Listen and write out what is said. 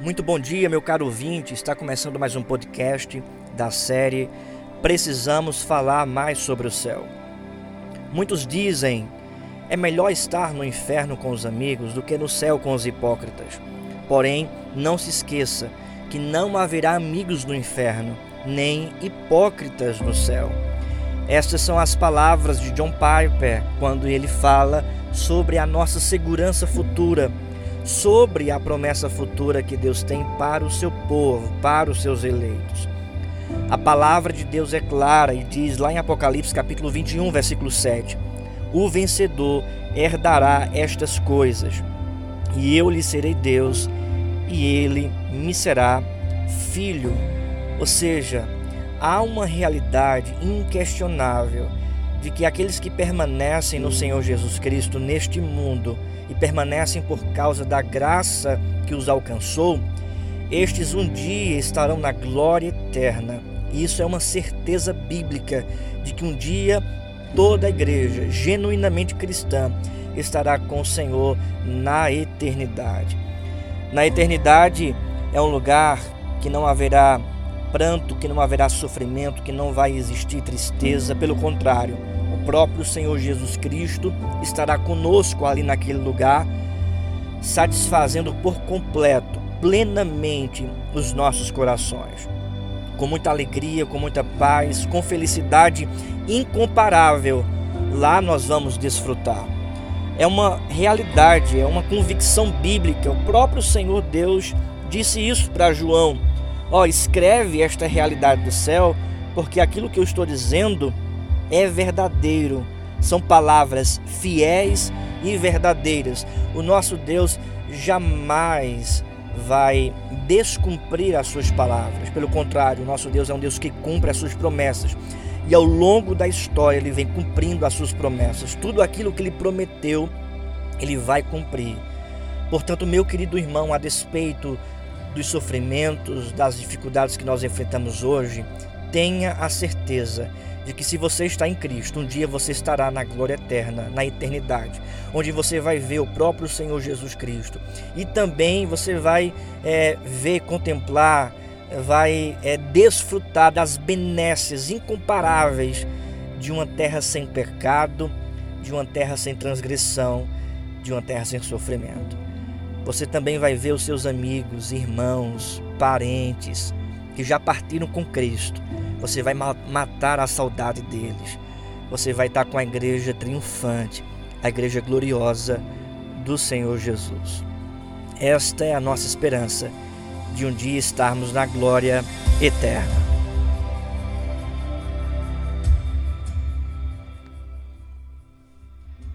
Muito bom dia, meu caro ouvinte. Está começando mais um podcast da série Precisamos falar mais sobre o céu. Muitos dizem: é melhor estar no inferno com os amigos do que no céu com os hipócritas. Porém, não se esqueça que não haverá amigos no inferno, nem hipócritas no céu. Estas são as palavras de John Piper quando ele fala sobre a nossa segurança futura sobre a promessa futura que Deus tem para o seu povo, para os seus eleitos. A palavra de Deus é clara e diz lá em Apocalipse capítulo 21, versículo 7: O vencedor herdará estas coisas, e eu lhe serei Deus, e ele me será filho. Ou seja, há uma realidade inquestionável de que aqueles que permanecem no Senhor Jesus Cristo neste mundo e permanecem por causa da graça que os alcançou, estes um dia estarão na glória eterna. Isso é uma certeza bíblica de que um dia toda a igreja genuinamente cristã estará com o Senhor na eternidade. Na eternidade é um lugar que não haverá pranto, que não haverá sofrimento, que não vai existir tristeza, pelo contrário, o próprio Senhor Jesus Cristo estará conosco ali naquele lugar, satisfazendo por completo, plenamente os nossos corações. Com muita alegria, com muita paz, com felicidade incomparável, lá nós vamos desfrutar. É uma realidade, é uma convicção bíblica. O próprio Senhor Deus disse isso para João Ó, escreve esta realidade do céu, porque aquilo que eu estou dizendo é verdadeiro. São palavras fiéis e verdadeiras. O nosso Deus jamais vai descumprir as suas palavras. Pelo contrário, o nosso Deus é um Deus que cumpre as suas promessas. E ao longo da história ele vem cumprindo as suas promessas. Tudo aquilo que ele prometeu, ele vai cumprir. Portanto, meu querido irmão, a despeito dos sofrimentos, das dificuldades que nós enfrentamos hoje, tenha a certeza de que se você está em Cristo, um dia você estará na glória eterna, na eternidade, onde você vai ver o próprio Senhor Jesus Cristo e também você vai é, ver, contemplar, vai é, desfrutar das benesses incomparáveis de uma terra sem pecado, de uma terra sem transgressão, de uma terra sem sofrimento. Você também vai ver os seus amigos, irmãos, parentes que já partiram com Cristo. Você vai matar a saudade deles. Você vai estar com a igreja triunfante, a igreja gloriosa do Senhor Jesus. Esta é a nossa esperança de um dia estarmos na glória eterna.